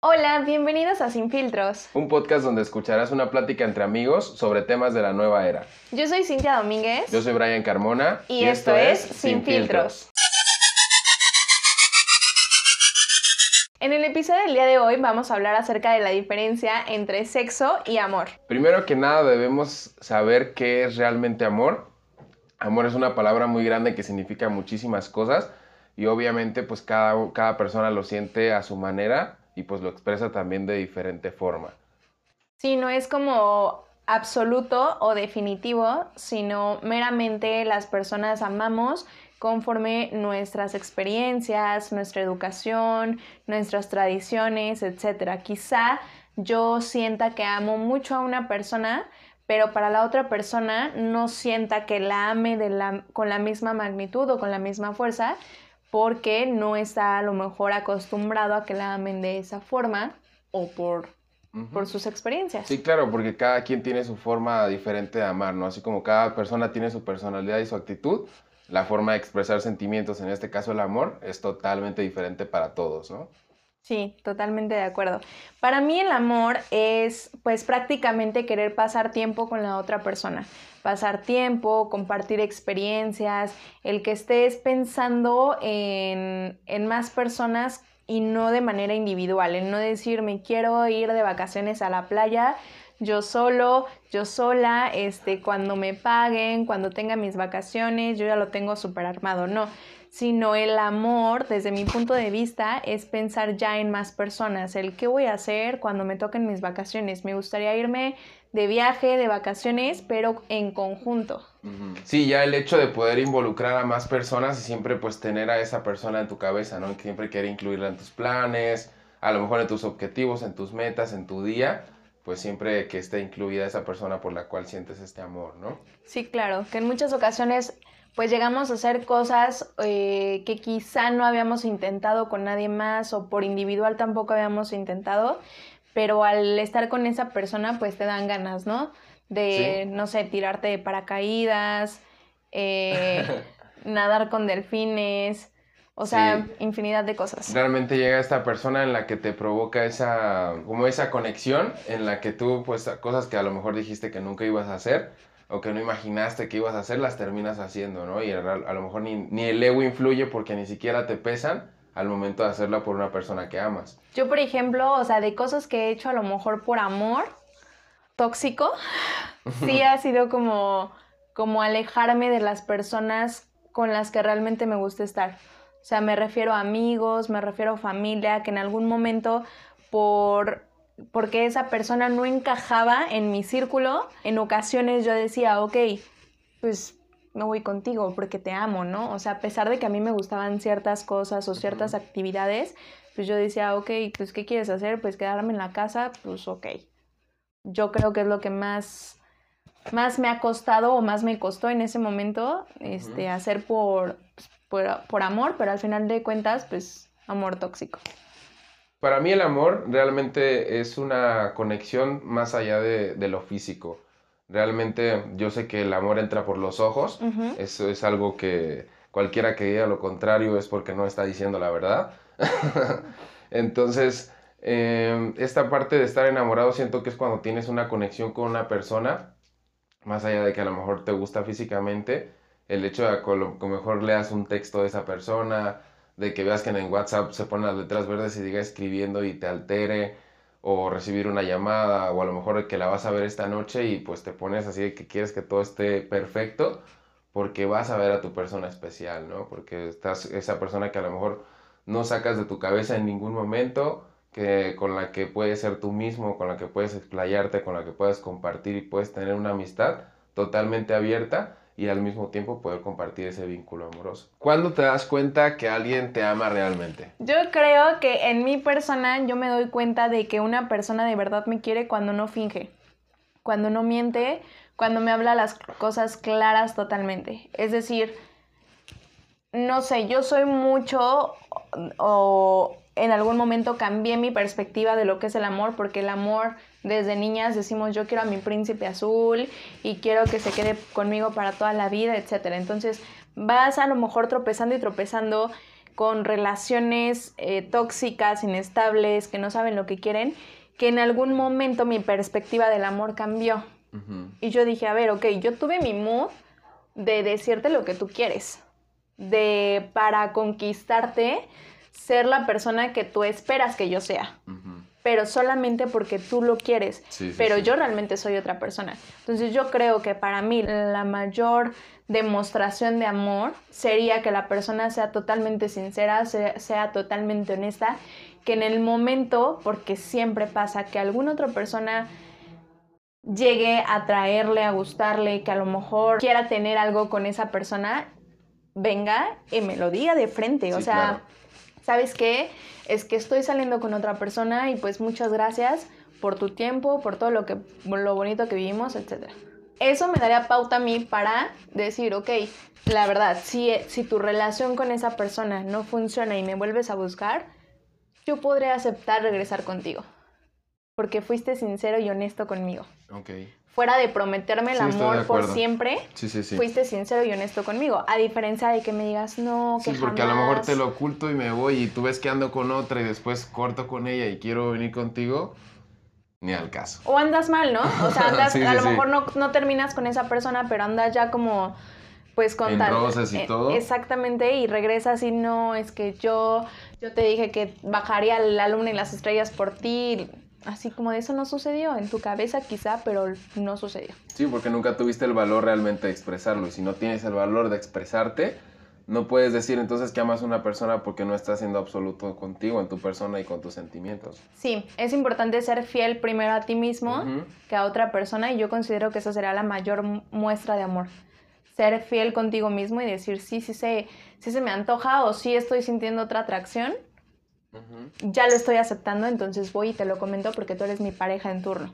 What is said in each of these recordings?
Hola, bienvenidos a Sin Filtros. Un podcast donde escucharás una plática entre amigos sobre temas de la nueva era. Yo soy Cintia Domínguez. Yo soy Brian Carmona. Y, esto, es Sin Filtros. En el episodio del día de hoy vamos a hablar acerca de la diferencia entre sexo y amor. Primero que nada debemos saber qué es realmente amor. Amor es una palabra muy grande que significa muchísimas cosas y obviamente pues cada, cada persona lo siente a su manera y pues lo expresa también de diferente forma. Sí, no es como absoluto o definitivo, sino meramente las personas amamos conforme nuestras experiencias, nuestra educación, nuestras tradiciones, etc. Quizá yo sienta que amo mucho a una persona, pero para la otra persona no sienta que la ame de la, con la misma magnitud o con la misma fuerza, porque no está a lo mejor acostumbrado a que la amen de esa forma o por, por sus experiencias. Sí, claro, porque cada quien tiene su forma diferente de amar, ¿no? Así como cada persona tiene su personalidad y su actitud, la forma de expresar sentimientos, en este caso el amor, es totalmente diferente para todos, ¿no? Sí, totalmente de acuerdo. Para mí el amor es pues prácticamente querer pasar tiempo con la otra persona, pasar tiempo, compartir experiencias, el que estés pensando en, en más personas y no de manera individual, en no decir me quiero ir de vacaciones a la playa yo solo, yo sola, este, cuando me paguen, cuando tenga mis vacaciones, yo ya lo tengo súper armado, no sino el amor, desde mi punto de vista, es pensar ya en más personas, el qué voy a hacer cuando me toquen mis vacaciones. Me gustaría irme de viaje, de vacaciones, pero en conjunto. Sí, ya el hecho de poder involucrar a más personas y siempre pues tener a esa persona en tu cabeza, ¿no? Siempre querer incluirla en tus planes, a lo mejor en tus objetivos, en tus metas, en tu día, pues siempre que esté incluida esa persona por la cual sientes este amor, ¿no? Sí, claro, que en muchas ocasiones pues llegamos a hacer cosas eh, que quizá no habíamos intentado con nadie más o por individual tampoco habíamos intentado, pero al estar con esa persona pues te dan ganas, ¿no? De, no sé, tirarte de paracaídas, eh, nadar con delfines, o sea, infinidad de cosas. Realmente llega esta persona en la que te provoca esa, como esa conexión, en la que tú, pues, cosas que a lo mejor dijiste que nunca ibas a hacer, o que no imaginaste que ibas a hacer, las terminas haciendo, ¿no? Y a, lo mejor ni, ni, el ego influye porque ni siquiera te pesan al momento de hacerla por una persona que amas. Yo, por ejemplo, o sea, de cosas que he hecho a lo mejor por amor tóxico, sí ha sido como, como alejarme de las personas con las que realmente me gusta estar. O sea, me refiero a amigos, me refiero a familia, que en algún momento por porque esa persona no encajaba en mi círculo, en ocasiones yo decía, ok, pues me voy contigo porque te amo, ¿no? O sea, a pesar de que a mí me gustaban ciertas cosas o ciertas actividades, pues yo decía, ok, pues ¿qué quieres hacer? Pues quedarme en la casa, pues ok. Yo creo que es lo que más, más me ha costado o más me costó en ese momento este, hacer por, por, por amor, pero al final de cuentas, pues amor tóxico. Para mí el amor realmente es una conexión más allá de, lo físico. Realmente yo sé que el amor entra por los ojos. Eso es algo que cualquiera que diga lo contrario es porque no está diciendo la verdad. Entonces, em, esta parte de estar enamorado siento que es cuando tienes una conexión con una persona, más allá de que a lo mejor te gusta físicamente, el hecho de que mejor leas un texto de esa persona, de que veas que en WhatsApp se ponen las letras verdes y diga escribiendo y te altere, o recibir una llamada, o a lo mejor que la vas a ver esta noche y pues te pones así de que quieres que todo esté perfecto, porque vas a ver a tu persona especial, ¿no? Porque estás esa persona que a lo mejor no sacas de tu cabeza en ningún momento, que con la que puedes ser tú mismo, con la que puedes explayarte, con la que puedes compartir y puedes tener una amistad totalmente abierta y al mismo tiempo poder compartir ese vínculo amoroso. ¿Cuándo te das cuenta que alguien te ama realmente? Yo creo que en mi persona yo me doy cuenta de que una persona de verdad me quiere cuando no finge, cuando no miente, cuando me habla las cosas claras totalmente. Es decir, no sé, yo soy mucho o en algún momento cambié mi perspectiva de lo que es el amor porque el amor desde niñas decimos yo quiero a mi príncipe azul y quiero que se quede conmigo para toda la vida, etcétera. Entonces vas a lo mejor tropezando y tropezando con relaciones eh, tóxicas, inestables, que no saben lo que quieren, que en algún momento mi perspectiva del amor cambió. Y yo dije, a ver, ok, yo tuve mi mood de decirte lo que tú quieres, de para conquistarte ser la persona que tú esperas que yo sea pero solamente porque tú lo quieres. pero yo realmente soy otra persona. Entonces yo creo que para mí la mayor demostración de amor sería que la persona sea totalmente sincera, sea, totalmente honesta, que en el momento, porque siempre pasa que alguna otra persona llegue a traerle, a gustarle, que a lo mejor quiera tener algo con esa persona, venga y me lo diga de frente. o sea, ¿sabes qué? Es que estoy saliendo con otra persona y pues muchas gracias por tu tiempo, por todo lo, que, lo bonito que vivimos, etc. Eso me daría pauta a mí para decir, ok, la verdad, si, si tu relación con esa persona no funciona y me vuelves a buscar, yo podré aceptar regresar contigo. Porque fuiste sincero y honesto conmigo. Ok fuera de prometerme el amor por siempre, sí, sí, fuiste sincero y honesto conmigo. A diferencia de que me digas, no, que Sí, porque a lo mejor te lo oculto y me voy y tú ves que ando con otra y después corto con ella y quiero venir contigo, ni al caso. O andas mal, ¿no? O sea, andas, a lo mejor no, no, terminas con esa persona, pero andas ya como, pues con en rosas y eh, todo. Exactamente, y regresas y no, es que yo, yo te dije que bajaría la luna y las estrellas por ti así como de eso no sucedió, en tu cabeza quizá, pero no sucedió. Sí, porque nunca tuviste el valor realmente de expresarlo y si no tienes el valor de expresarte, no puedes decir entonces que amas a una persona porque no está siendo absoluto contigo, en tu persona y con tus sentimientos. Sí, es importante ser fiel primero a ti mismo que a otra persona y yo considero que esa será la mayor muestra de amor. Ser fiel contigo mismo y decir, sí, sí, se, sí se me antoja o sí estoy sintiendo otra atracción, ya lo estoy aceptando, entonces voy y te lo comento porque tú eres mi pareja en turno,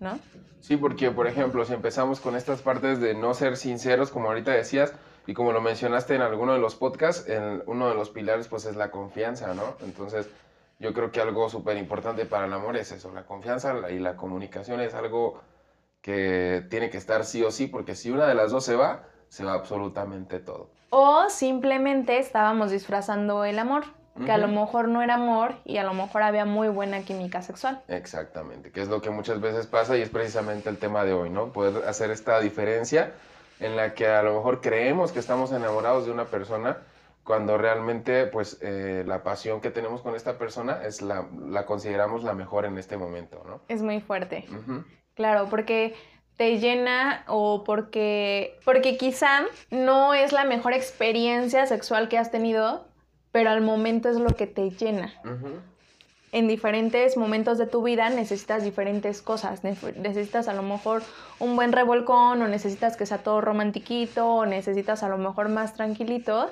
¿no? Sí, porque por ejemplo, si empezamos con estas partes de no ser sinceros, como ahorita decías, y como lo mencionaste en alguno de los podcasts, en uno de los pilares pues es la confianza, ¿no? Entonces, yo creo que algo súper importante para el amor es eso, la confianza y la comunicación es algo que tiene que estar sí o sí, porque si una de las dos se va, se va absolutamente todo. O simplemente estábamos disfrazando el amor que a lo mejor no era amor y a lo mejor había muy buena química sexual. Exactamente, que es lo que muchas veces pasa y es precisamente el tema de hoy, ¿no? Poder hacer esta diferencia en la que a lo mejor creemos que estamos enamorados de una persona cuando realmente pues eh, la pasión que tenemos con esta persona es la, la, consideramos la mejor en este momento, ¿no? Es muy fuerte. Claro, porque te llena o porque, porque quizá no es la mejor experiencia sexual que has tenido, pero al momento es lo que te llena. En diferentes momentos de tu vida necesitas diferentes cosas. Necesitas a lo mejor un buen revolcón, o necesitas que sea todo romantiquito, o necesitas a lo mejor más tranquilito.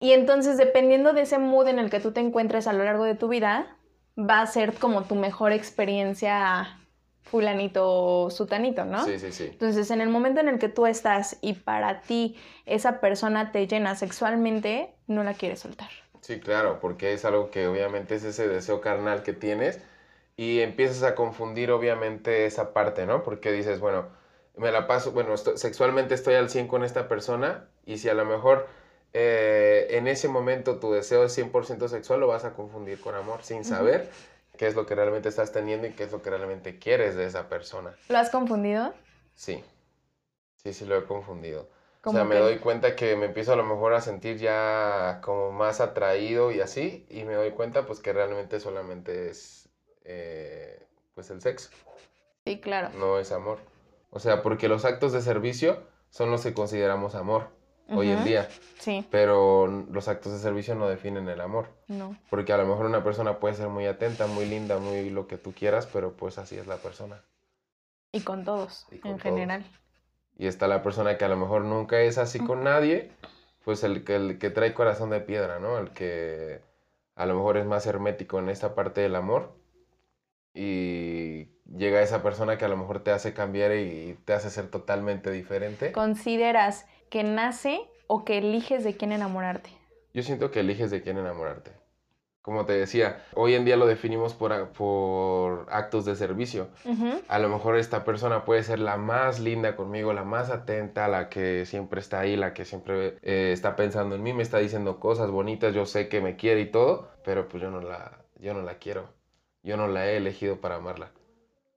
Y entonces, dependiendo de ese mood en el que tú te encuentres a lo largo de tu vida, va a ser como tu mejor experiencia fulanito sutanito, ¿no? Sí, sí, sí. Entonces, en el momento en el que tú estás y para ti esa persona te llena sexualmente, no la quieres soltar. Sí, claro, porque es algo que obviamente es ese deseo carnal que tienes y empiezas a confundir obviamente esa parte, ¿no? Porque dices, bueno, me la paso, bueno, sexualmente estoy al 100 con esta persona y si a lo mejor eh, en ese momento tu deseo es 100% sexual, lo vas a confundir con amor sin saber qué es lo que realmente estás teniendo y qué es lo que realmente quieres de esa persona. ¿Lo has confundido? Sí, sí, sí lo he confundido. O sea, me doy cuenta que me empiezo a lo mejor a sentir ya como más atraído y así, y me doy cuenta pues que realmente solamente es eh, pues el sexo. Sí, claro. No es amor. O sea, porque los actos de servicio son los que consideramos amor hoy en día. Sí. Pero los actos de servicio no definen el amor. No. Porque a lo mejor una persona puede ser muy atenta, muy linda, muy lo que tú quieras, pero pues así es la persona. Y con todos, en general. Y está la persona que a lo mejor nunca es así con nadie, pues el, el que trae corazón de piedra, ¿no? El que a lo mejor es más hermético en esta parte del amor. Y llega esa persona que a lo mejor te hace cambiar y te hace ser totalmente diferente. ¿Consideras que nace o que eliges de quién enamorarte? Yo siento que eliges de quién enamorarte. como te decía, hoy en día lo definimos por, por actos de servicio. A lo mejor esta persona puede ser la más linda conmigo, la más atenta, la que siempre está ahí, la que siempre eh, está pensando en mí, me está diciendo cosas bonitas, yo sé que me quiere y todo, pero pues yo no la, yo no la quiero. Yo no la he elegido para amarla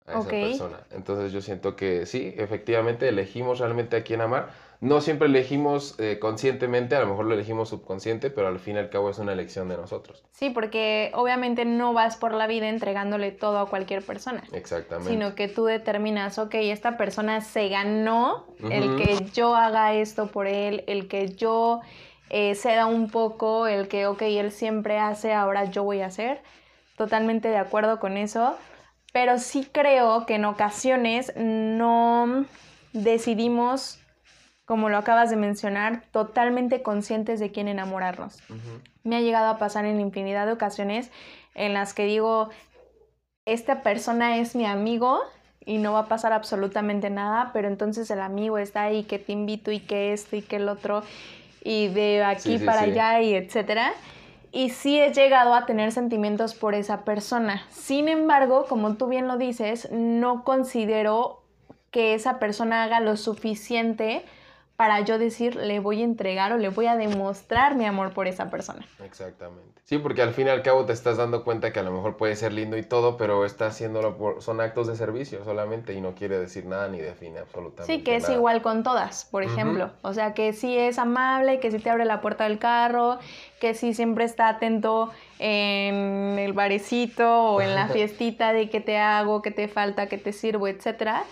a esa persona. Entonces yo siento que sí, efectivamente elegimos realmente a quién amar no siempre elegimos eh, conscientemente, a lo mejor lo elegimos subconsciente, pero al fin y al cabo es una elección de nosotros. Sí, porque obviamente no vas por la vida entregándole todo a cualquier persona. Exactamente. Sino que tú determinas, ok, esta persona se ganó el que yo haga esto por él, el que yo eh, ceda un poco, el que, ok, él siempre hace, ahora yo voy a hacer. Totalmente de acuerdo con eso. Pero sí creo que en ocasiones no decidimos como lo acabas de mencionar, totalmente conscientes de quién enamorarnos. Me ha llegado a pasar en infinidad de ocasiones en las que digo, esta persona es mi amigo y no va a pasar absolutamente nada, pero entonces el amigo está ahí, que te invito y que esto y que el otro, y de aquí para allá y etcétera. Y sí he llegado a tener sentimientos por esa persona. Sin embargo, como tú bien lo dices, no considero que esa persona haga lo suficiente para yo decir, le voy a entregar o le voy a demostrar mi amor por esa persona. Exactamente. Sí, porque al fin y al cabo te estás dando cuenta que a lo mejor puede ser lindo y todo, pero está haciéndolo por, son actos de servicio solamente y no quiere decir nada ni define absolutamente Sí, que es igual con todas, por ejemplo. O sea, que sí es amable, que sí te abre la puerta del carro, que sí siempre está atento en el barecito o en la fiestita de qué te hago, qué te falta, qué te sirvo, etcétera.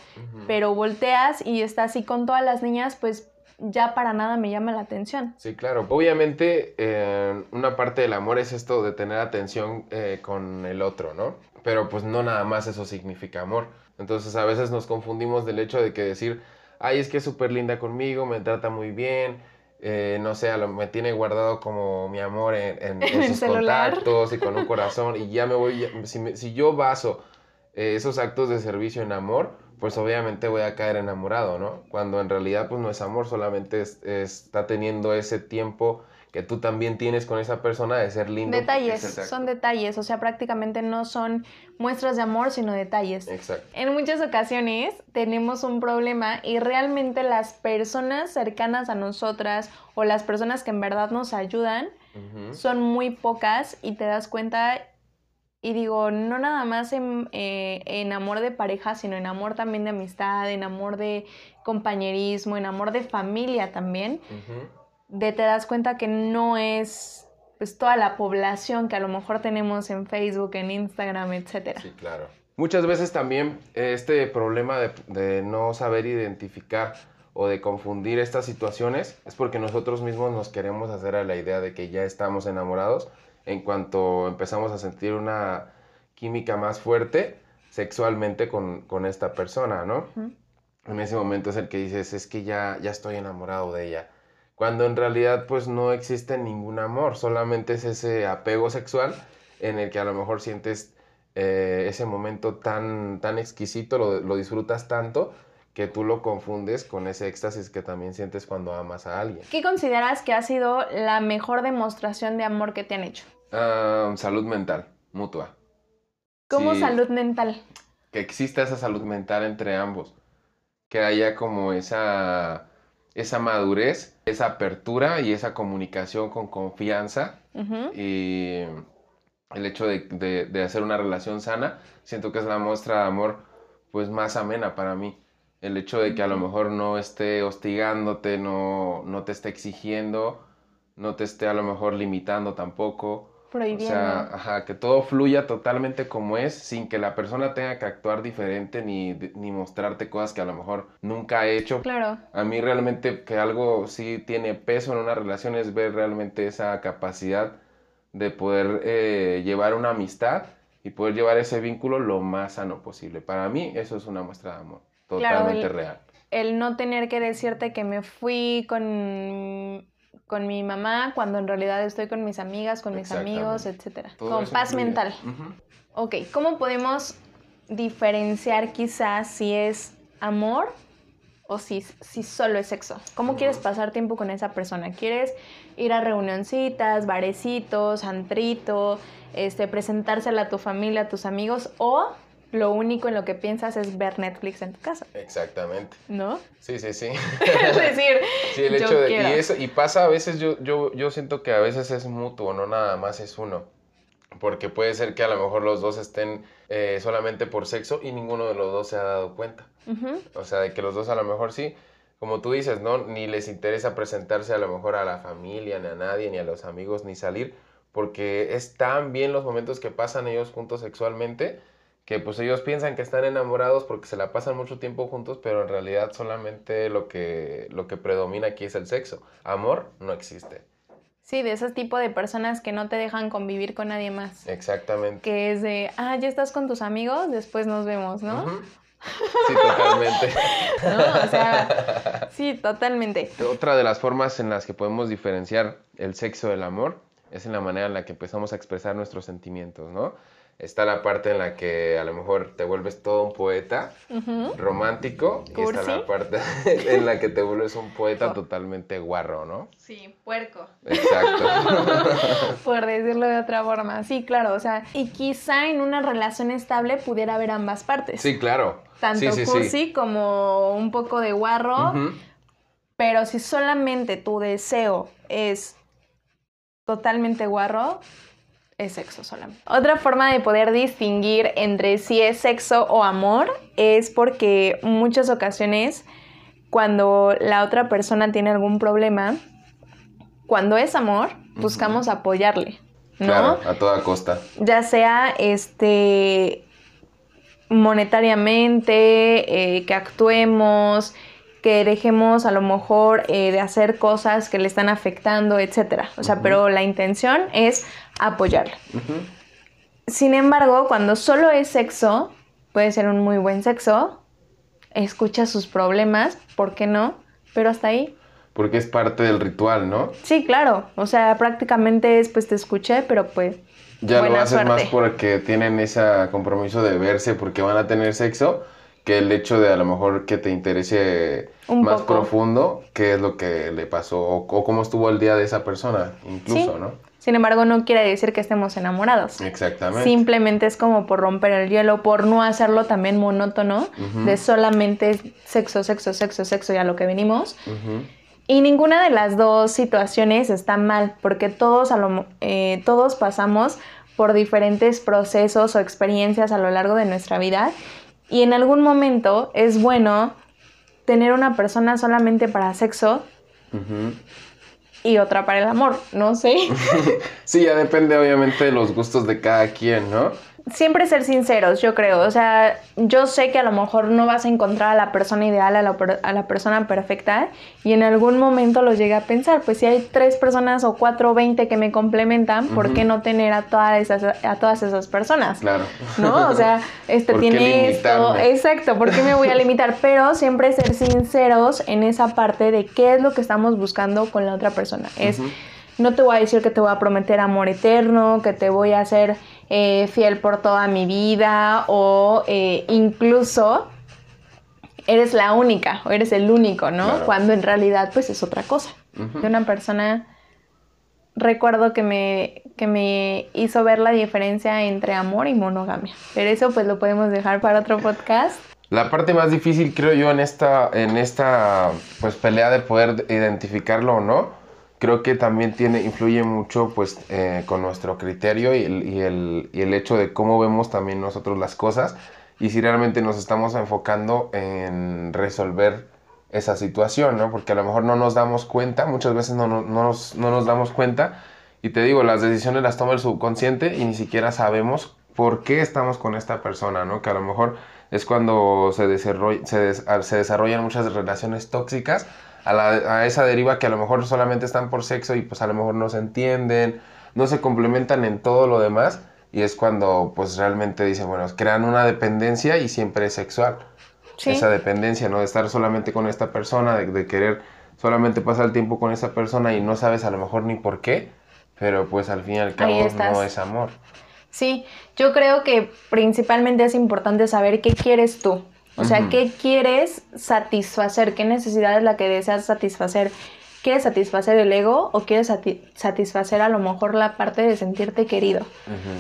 Pero volteas y está así con todas las niñas, pues ya para nada me llama la atención. Sí, claro. Obviamente, eh, una parte del amor es esto de tener atención eh, con el otro, ¿no? Pero pues no nada más eso significa amor. Entonces a veces nos confundimos del hecho de que decir, ay, es que es súper linda conmigo, me trata muy bien, eh, no sé, me tiene guardado como mi amor en, sus contactos y con un corazón y ya me voy, si, si, yo baso esos actos de servicio en amor, pues obviamente voy a caer enamorado, ¿no? Cuando en realidad pues no es amor, solamente está teniendo ese tiempo que tú también tienes con esa persona de ser lindo. Detalles, son detalles, o sea, prácticamente no son muestras de amor, sino detalles. Exacto. En muchas ocasiones tenemos un problema y realmente las personas cercanas a nosotras o las personas que en verdad nos ayudan son muy pocas y te das cuenta y digo, no nada más eh, en, amor de pareja, sino en amor también de amistad, en amor de compañerismo, en amor de familia también. De te das cuenta que no es pues toda la población que a lo mejor tenemos en Facebook, en Instagram, etc. Sí, claro. Muchas veces también este problema de, de no saber identificar o de confundir estas situaciones es porque nosotros mismos nos queremos hacer a la idea de que ya estamos enamorados en cuanto empezamos a sentir una química más fuerte sexualmente con, esta persona, ¿no? En ese momento es el que dices, es que ya, ya estoy enamorado de ella. Cuando en realidad pues no existe ningún amor, solamente es ese apego sexual en el que a lo mejor sientes eh, ese momento tan, tan exquisito, lo, lo disfrutas tanto, que tú lo confundes con ese éxtasis que también sientes cuando amas a alguien. ¿Qué consideras que ha sido la mejor demostración de amor que te han hecho? Ah, salud mental, mutua. ¿Cómo salud mental? Que exista esa salud mental entre ambos. Que haya como esa, esa madurez, esa apertura y esa comunicación con confianza. Y el hecho de, hacer una relación sana, siento que es la muestra de amor pues más amena para mí. El hecho de que a lo mejor no esté hostigándote, no, no te esté exigiendo, no te esté a lo mejor limitando tampoco Prohibiendo. O sea, ajá, que todo fluya totalmente como es, sin que la persona tenga que actuar diferente ni, ni mostrarte cosas que a lo mejor nunca ha hecho. Claro. A mí realmente que algo sí tiene peso en una relación es ver realmente esa capacidad de poder eh, llevar una amistad y poder llevar ese vínculo lo más sano posible. Para mí eso es una muestra de amor, totalmente real. El no tener que decirte que me fui con con mi mamá cuando en realidad estoy con mis amigas, con mis amigos, etc. con paz mental. Ok, ¿cómo podemos diferenciar quizás si es amor o si, si solo es sexo. ¿Cómo quieres pasar tiempo con esa persona? ¿Quieres ir a reunioncitas, barecitos, antrito, este, presentársela a tu familia, a tus amigos o lo único en lo que piensas es ver Netflix en tu casa. Exactamente. ¿No? Sí, sí, sí. es decir, sí, el hecho de, y, eso, y pasa a veces, yo, yo, yo siento que a veces es mutuo, no nada más es uno. Porque puede ser que a lo mejor los dos estén eh, solamente por sexo y ninguno de los dos se ha dado cuenta. O sea, de que los dos a lo mejor sí, como tú dices, ¿no? Ni les interesa presentarse a lo mejor a la familia, ni a nadie, ni a los amigos, ni salir, porque es tan bien los momentos que pasan ellos juntos sexualmente que pues ellos piensan que están enamorados porque se la pasan mucho tiempo juntos, pero en realidad solamente lo que, lo que predomina aquí es el sexo. Amor no existe. Sí, de ese tipo de personas que no te dejan convivir con nadie más. Exactamente. Que es de, ah, ya estás con tus amigos, después nos vemos, ¿no? Sí, totalmente. no, o sea, sí, totalmente. Otra de las formas en las que podemos diferenciar el sexo del amor es en la manera en la que empezamos a expresar nuestros sentimientos, ¿no? Está la parte en la que a lo mejor te vuelves todo un poeta romántico y está la parte en la que te vuelves un poeta totalmente guarro, ¿no? Sí, puerco. Exacto. Por decirlo de otra forma. Sí, claro, o sea, y quizá en una relación estable pudiera haber ambas partes. Sí, claro. Tanto cursi como un poco de guarro. Pero si solamente tu deseo es totalmente guarro, es sexo solamente. Otra forma de poder distinguir entre si es sexo o amor es porque muchas ocasiones cuando la otra persona tiene algún problema, cuando es amor, buscamos apoyarle, ¿no? Claro, a toda costa. Ya sea este monetariamente, eh, que actuemos, que dejemos a lo mejor eh, de hacer cosas que le están afectando, etcétera. O sea, pero la intención es apoyarla. Sin embargo, cuando solo es sexo, puede ser un muy buen sexo, escucha sus problemas, ¿por qué no? Pero hasta ahí. Porque es parte del ritual, ¿no? Sí, claro. O sea, prácticamente es, pues te escuché, pero pues... Ya lo haces más porque tienen ese compromiso de verse porque van a tener sexo que el hecho de a lo mejor que te interese más profundo qué es lo que le pasó o, cómo estuvo el día de esa persona, incluso, ¿no? Sin embargo, no quiere decir que estemos enamorados. Exactamente. Simplemente es como por romper el hielo, por no hacerlo también monótono, de solamente sexo, sexo, sexo, sexo y a lo que venimos. Y ninguna de las dos situaciones está mal, porque todos, a lo, eh, todos pasamos por diferentes procesos o experiencias a lo largo de nuestra vida y en algún momento es bueno tener una persona solamente para sexo y otra para el amor, no sé. sí, ya depende obviamente de los gustos de cada quien, ¿no? Siempre ser sinceros, yo creo. O sea, yo sé que a lo mejor no vas a encontrar a la persona ideal, a la, persona perfecta, y en algún momento lo llegué a pensar, pues si hay tres personas o cuatro o veinte que me complementan, ¿por qué no tener a todas esas, a todas esas personas? Claro. ¿No? O sea, este tiene esto. Exacto, ¿por qué me voy a limitar? Pero siempre ser sinceros en esa parte de qué es lo que estamos buscando con la otra persona. Es, no te voy a decir que te voy a prometer amor eterno, que te voy a hacer eh, fiel por toda mi vida o eh, incluso eres la única o eres el único, ¿no? Cuando en realidad pues es otra cosa. De una persona, recuerdo que me, que me hizo ver la diferencia entre amor y monogamia. Pero eso pues lo podemos dejar para otro podcast. La parte más difícil creo yo en esta, en esta pues pelea de poder identificarlo o no, creo que también tiene, influye mucho pues eh, con nuestro criterio y el, y, el, hecho de cómo vemos también nosotros las cosas y si realmente nos estamos enfocando en resolver esa situación, ¿no? Porque a lo mejor no nos damos cuenta, muchas veces no, no, nos, no nos damos cuenta y te digo, las decisiones las toma el subconsciente y ni siquiera sabemos por qué estamos con esta persona, ¿no? Que a lo mejor es cuando se, desarrolla, se, se desarrollan muchas relaciones tóxicas a, esa deriva que a lo mejor solamente están por sexo y pues a lo mejor no se entienden, no se complementan en todo lo demás y es cuando pues realmente dicen, bueno, crean una dependencia y siempre es sexual. Esa dependencia, ¿no? De estar solamente con esta persona, de, querer solamente pasar el tiempo con esa persona y no sabes a lo mejor ni por qué, pero pues al fin y al cabo no es amor. Sí, yo creo que principalmente es importante saber qué quieres tú. O sea. ¿qué quieres satisfacer? ¿Qué necesidad es la que deseas satisfacer? ¿Quieres satisfacer el ego o quieres sati- satisfacer a lo mejor la parte de sentirte querido?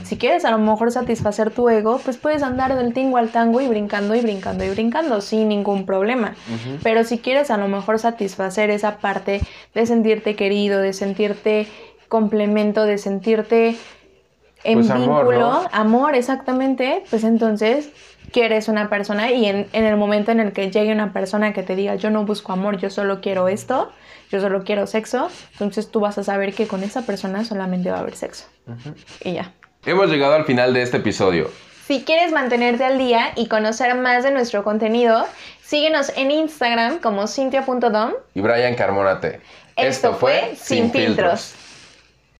Si quieres a lo mejor satisfacer tu ego, pues puedes andar del tingo al tango y brincando y brincando y brincando sin ningún problema. Pero si quieres a lo mejor satisfacer esa parte de sentirte querido, de sentirte complemento, de sentirte en Pues amor, vínculo, ¿no? amor, exactamente, pues entonces quieres una persona y en, en el momento en el que llegue una persona que te diga yo no busco amor, yo solo quiero esto, yo solo quiero sexo, entonces tú vas a saber que con esa persona solamente va a haber sexo. Y ya. Hemos llegado al final de este episodio. Si quieres mantenerte al día y conocer más de nuestro contenido, síguenos en Instagram como cintia.dom. Y Brian Carmona T. Esto fue Sin Filtros.